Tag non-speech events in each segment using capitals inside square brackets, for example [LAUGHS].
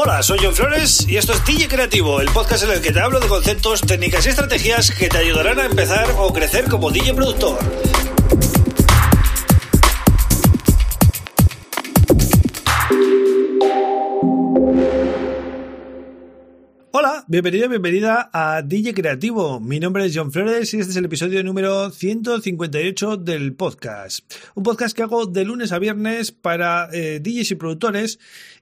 Hola, soy John Flores y esto es DJ Creativo, el podcast en el que te hablo de conceptos, técnicas y estrategias que te ayudarán a empezar o crecer como DJ productor. Hola, bienvenido, bienvenida a DJ Creativo. Mi nombre es John Flores y este es el episodio número 158 del podcast. Un podcast que hago de lunes a viernes para eh, DJs y productores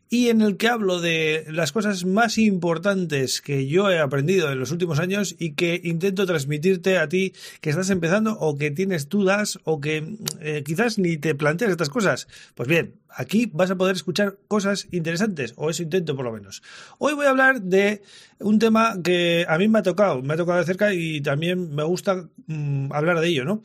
y en el que hablo de las cosas más importantes que yo he aprendido en los últimos años y que intento transmitirte a ti que estás empezando o que tienes dudas o que eh, quizás ni te planteas estas cosas. Pues bien, aquí vas a poder escuchar cosas interesantes, o eso intento por lo menos. Hoy voy a hablar de un tema que a mí me ha tocado, me ha tocado de cerca y también me gusta mm, hablar de ello, ¿no?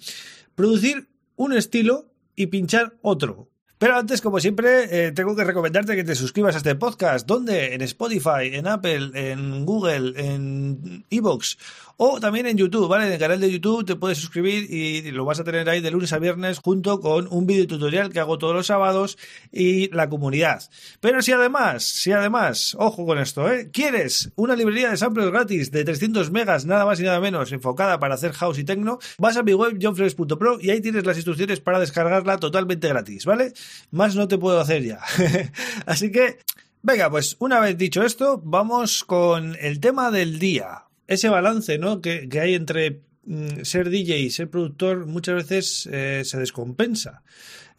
Producir un estilo y pinchar otro. Pero antes, como siempre, eh, tengo que recomendarte que te suscribas a este podcast. ¿Dónde? En Spotify, en Apple, en Google, en Evox o también en YouTube, ¿vale? En el canal de YouTube te puedes suscribir y lo vas a tener ahí de lunes a viernes junto con un vídeo tutorial que hago todos los sábados y la comunidad. Pero si además, si además, ojo con esto, ¿eh? ¿Quieres una librería de samples gratis de 300 megas, nada más y nada menos, enfocada para hacer house y techno? Vas a mi web johnflex.pro y ahí tienes las instrucciones para descargarla totalmente gratis, ¿vale? Más no te puedo hacer ya. [LAUGHS] Así que, venga, pues una vez dicho esto, vamos con el tema del día ese balance ¿no? que, hay entre mm, ser DJ y ser productor muchas veces eh, se descompensa.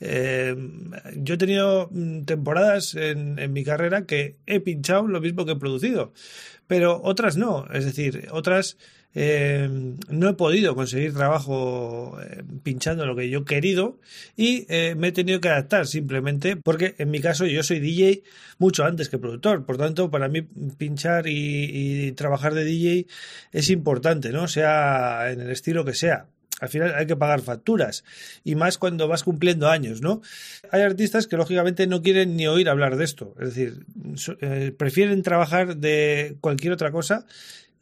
Eh, yo he tenido mm, temporadas en, mi carrera que he pinchado lo mismo que he producido, pero otras no. Es decir, otras eh, no he podido conseguir trabajo eh, pinchando lo que yo he querido y eh, me he tenido que adaptar simplemente porque en mi caso yo soy DJ mucho antes que productor, por tanto para mí pinchar y, trabajar de DJ es importante, ¿no? Sea en el estilo que sea al final hay que pagar facturas y más cuando vas cumpliendo años, ¿no? Hay artistas que lógicamente no quieren ni oír hablar de esto, es decir, prefieren trabajar de cualquier otra cosa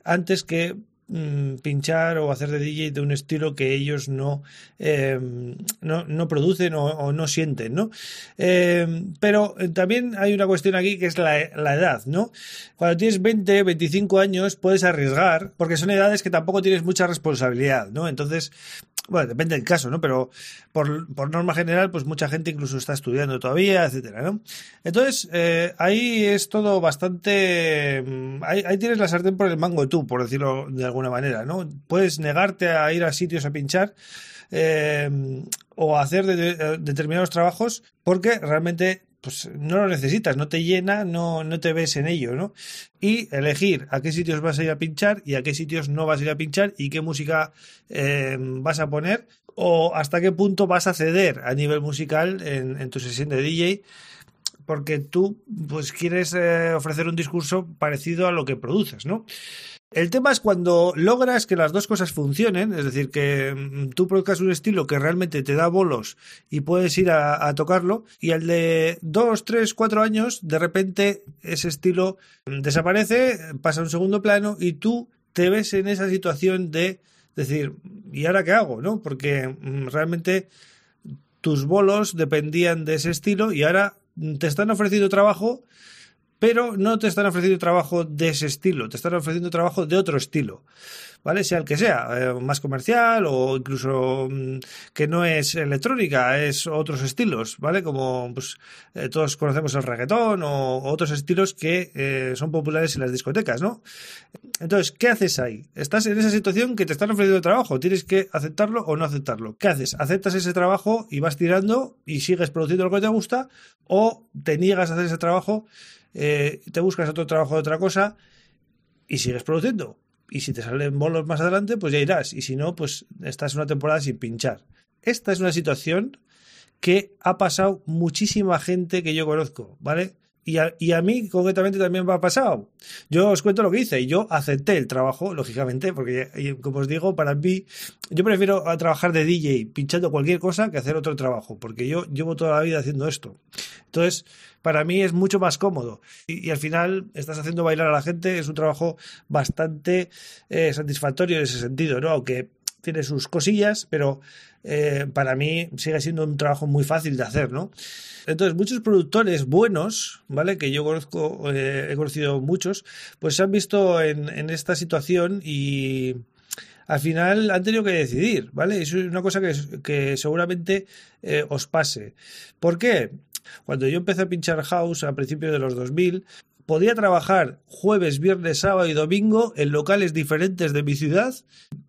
antes que Mm, pinchar o hacer de DJ de un estilo que ellos no, em, no, no, producen o, no sienten, ¿no? Em, pero también hay una cuestión aquí que es la, la, edad, ¿no? Cuando tienes 20, 25 años puedes arriesgar porque son edades que tampoco tienes mucha responsabilidad, ¿no? Entonces, bueno, depende del caso, ¿no? Pero por, por, norma general, pues mucha gente incluso está estudiando todavía, etcétera, ¿no? Entonces, eh, ahí es todo bastante. Mm, ahí, ahí, tienes la sartén por el mango tú, por decirlo de alguna manera, ¿no? Puedes negarte a ir a sitios a pinchar. Eh, o hacer de, determinados trabajos porque realmente pues no lo necesitas, no te llena, no, no te ves en ello, ¿no? Y elegir a qué sitios vas a ir a pinchar y a qué sitios no vas a ir a pinchar y qué música eh, vas a poner o hasta qué punto vas a ceder a nivel musical en, en tu sesión de DJ porque tú pues quieres eh, ofrecer un discurso parecido a lo que produces, ¿no? El tema es cuando logras que las dos cosas funcionen, es decir, que mm, tú produzcas un estilo que realmente te da bolos y puedes ir a, tocarlo, y al de dos, tres, cuatro años, de repente ese estilo mm, desaparece, pasa a un segundo plano y tú te ves en esa situación de decir, ¿y ahora qué hago? ¿No? Porque mm, realmente tus bolos dependían de ese estilo y ahora te están ofreciendo trabajo pero no te están ofreciendo trabajo de ese estilo, te están ofreciendo trabajo de otro estilo. ¿vale? Sea el que sea, eh, más comercial o incluso mm, que no es electrónica, es otros estilos, ¿vale? Como pues, eh, todos conocemos el reggaetón o, otros estilos que eh, son populares en las discotecas, ¿no? Entonces, ¿qué haces ahí? Estás en esa situación que te están ofreciendo trabajo, tienes que aceptarlo o no aceptarlo. ¿Qué haces? ¿Aceptas ese trabajo y vas tirando y sigues produciendo lo que te gusta o te niegas a hacer ese trabajo, te buscas otro trabajo de otra cosa y sigues produciendo? y si te salen bolos más adelante, pues ya irás. Y si no, pues estás una temporada sin pinchar. Esta es una situación que ha pasado muchísima gente que yo conozco, ¿vale? Y a, y a, mí concretamente también me ha pasado. Yo os cuento lo que hice. Yo acepté el trabajo, lógicamente, porque como os digo, para mí, yo prefiero trabajar de DJ pinchando cualquier cosa que hacer otro trabajo, porque yo llevo toda la vida haciendo esto. Entonces, para mí es mucho más cómodo. Y, al final estás haciendo bailar a la gente, es un trabajo bastante eh, satisfactorio en ese sentido, ¿no? Aunque tiene sus cosillas, pero eh, para mí sigue siendo un trabajo muy fácil de hacer, ¿no? Entonces, muchos productores buenos, ¿vale? Que yo conozco, eh, he conocido muchos, pues se han visto en, esta situación y al final han tenido que decidir, ¿vale? Es una cosa que, que seguramente eh, os pase. ¿Por qué? Cuando yo empecé a pinchar house a principios de los 2000, podía trabajar jueves, viernes, sábado y domingo en locales diferentes de mi ciudad.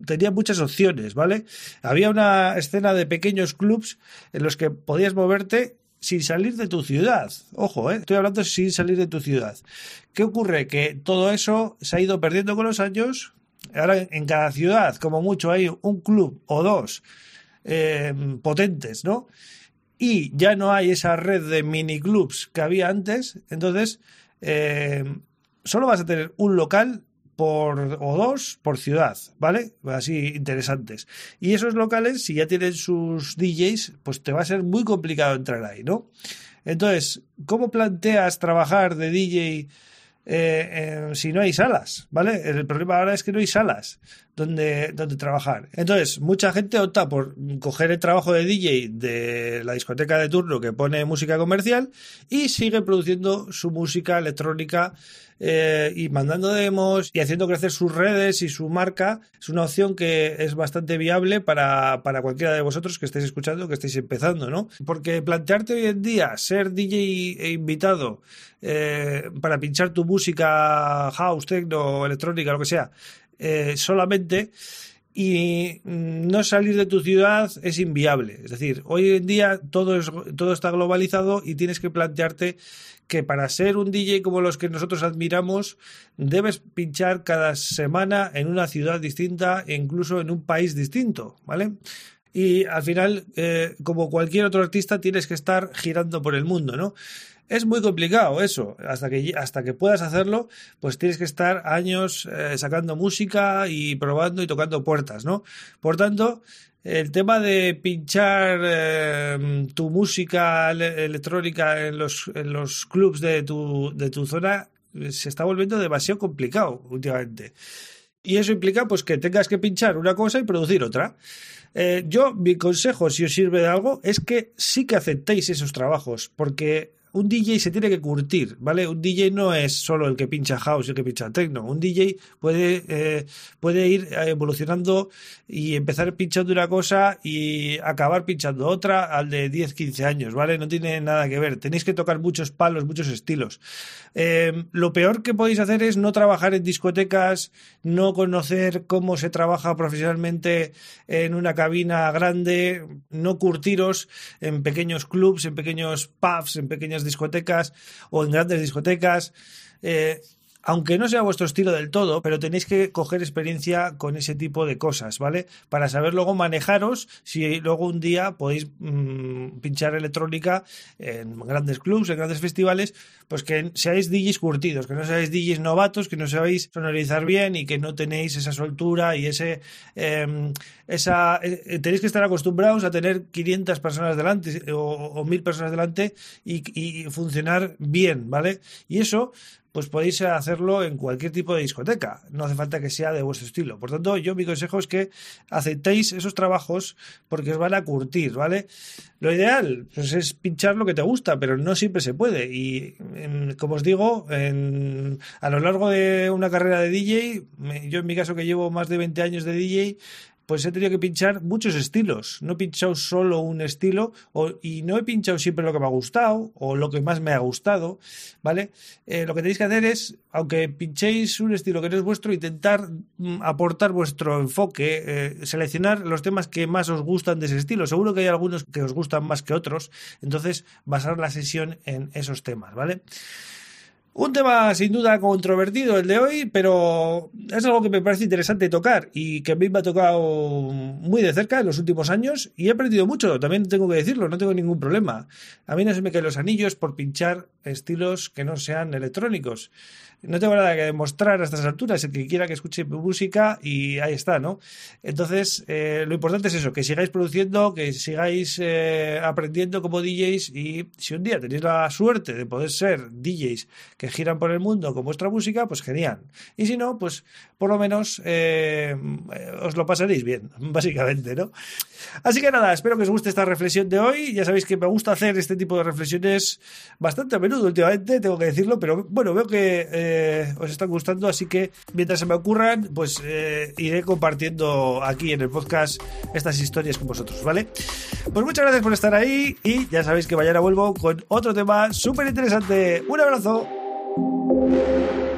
Tenía muchas opciones, ¿vale? Había una escena de pequeños clubs en los que podías moverte sin salir de tu ciudad. Ojo, ¿eh? estoy hablando sin salir de tu ciudad. ¿Qué ocurre? Que todo eso se ha ido perdiendo con los años. Ahora en cada ciudad, como mucho, hay un club o dos eh, potentes, ¿no? Y ya no hay esa red de mini clubs que había antes. Entonces, eh, solo vas a tener un local por, o dos por ciudad, ¿vale? Así interesantes. Y esos locales, si ya tienen sus DJs, pues te va a ser muy complicado entrar ahí, ¿no? Entonces, ¿cómo planteas trabajar de DJ eh, si no hay salas, ¿vale? El problema ahora es que no hay salas donde, donde trabajar. Entonces, mucha gente opta por coger el trabajo de DJ de la discoteca de turno que pone música comercial y sigue produciendo su música electrónica eh, y mandando demos y haciendo crecer sus redes y su marca. Es una opción que es bastante viable para, para cualquiera de vosotros que estéis escuchando, que estéis empezando, ¿no? Porque plantearte hoy en día ser DJ e invitado eh, para pinchar tu música house, techno, electrónica, lo que sea, eh, solamente y no salir de tu ciudad es inviable. Es decir, hoy en día todo, es, todo está globalizado y tienes que plantearte que para ser un DJ como los que nosotros admiramos, debes pinchar cada semana en una ciudad distinta e incluso en un país distinto, ¿vale? Y al final, eh, como cualquier otro artista, tienes que estar girando por el mundo, ¿no? Es muy complicado eso. Hasta que, hasta que puedas hacerlo, pues tienes que estar años eh, sacando música y probando y tocando puertas, ¿no? Por tanto, el tema de pinchar eh, tu música electrónica en los, en los clubs de tu, de tu zona eh, se está volviendo demasiado complicado últimamente. Y eso implica pues que tengas que pinchar una cosa y producir otra. yo, mi consejo, si os sirve de algo, es que sí que aceptéis esos trabajos, porque un DJ se tiene que curtir, ¿vale? Un DJ no es solo el que pincha house y el que pincha techno. Un DJ puede, eh, puede ir evolucionando y empezar pinchando una cosa y acabar pinchando otra al de 10, 15 años, ¿vale? No tiene nada que ver. Tenéis que tocar muchos palos, muchos estilos. Eh, lo peor que podéis hacer es no trabajar en discotecas, no conocer cómo se trabaja profesionalmente en una cabina grande, no curtiros en pequeños clubs, en pequeños pubs, en pequeñas discotecas o en grandes discotecas. Eh, aunque no sea vuestro estilo del todo, pero tenéis que coger experiencia con ese tipo de cosas, ¿vale? Para saber luego manejaros si luego un día podéis mm, pinchar electrónica en grandes clubs, en grandes festivales, pues que seáis DJs curtidos, que no seáis DJs novatos, que no sabéis sonorizar bien y que no tenéis esa soltura y ese... Em, esa, eh, tenéis que estar acostumbrados a tener 500 personas delante o, o 1000 personas delante y, y funcionar bien, ¿vale? Y eso pues podéis hacerlo en cualquier tipo de discoteca. No hace falta que sea de vuestro estilo. Por tanto, yo mi consejo es que aceptéis esos trabajos porque os van a curtir, ¿vale? Lo ideal pues, es pinchar lo que te gusta, pero no siempre se puede. Y como os digo, a lo largo de una carrera de DJ, yo en mi caso que llevo más de 20 años de DJ, pues he tenido que pinchar muchos estilos. No he pinchado solo un estilo y no he pinchado siempre lo que me ha gustado o lo que más me ha gustado, ¿vale? Eh, lo que tenéis que hacer es, aunque pinchéis un estilo que no es vuestro, intentar mm, aportar vuestro enfoque, eh, seleccionar los temas que más os gustan de ese estilo. Seguro que hay algunos que os gustan más que otros, entonces basar la sesión en esos temas, ¿vale? Un tema sin duda controvertido el de hoy, pero es algo que me parece interesante tocar y que a mí me ha tocado muy de cerca en los últimos años y he aprendido mucho, también tengo que decirlo, no tengo ningún problema. A mí no se me caen los anillos por pinchar estilos que no sean electrónicos no tengo nada que demostrar a estas alturas, el que quiera que escuche música y ahí está, ¿no? Entonces, eh, lo importante es eso, que sigáis produciendo, que sigáis eh, aprendiendo como DJs y si un día tenéis la suerte de poder ser DJs que giran por el mundo con vuestra música, pues genial. Y si no, pues por lo menos eh, os lo pasaréis bien, [LAUGHS] básicamente, ¿no? Así que nada, espero que os guste esta reflexión de hoy. Ya sabéis que me gusta hacer este tipo de reflexiones bastante a menudo últimamente, tengo que decirlo, pero bueno, veo que eh, os están gustando, así que mientras se me ocurran, pues eh, iré compartiendo aquí en el podcast estas historias con vosotros, ¿vale? Pues muchas gracias por estar ahí y ya sabéis que mañana vuelvo con otro tema súper interesante. Un abrazo. Thank you.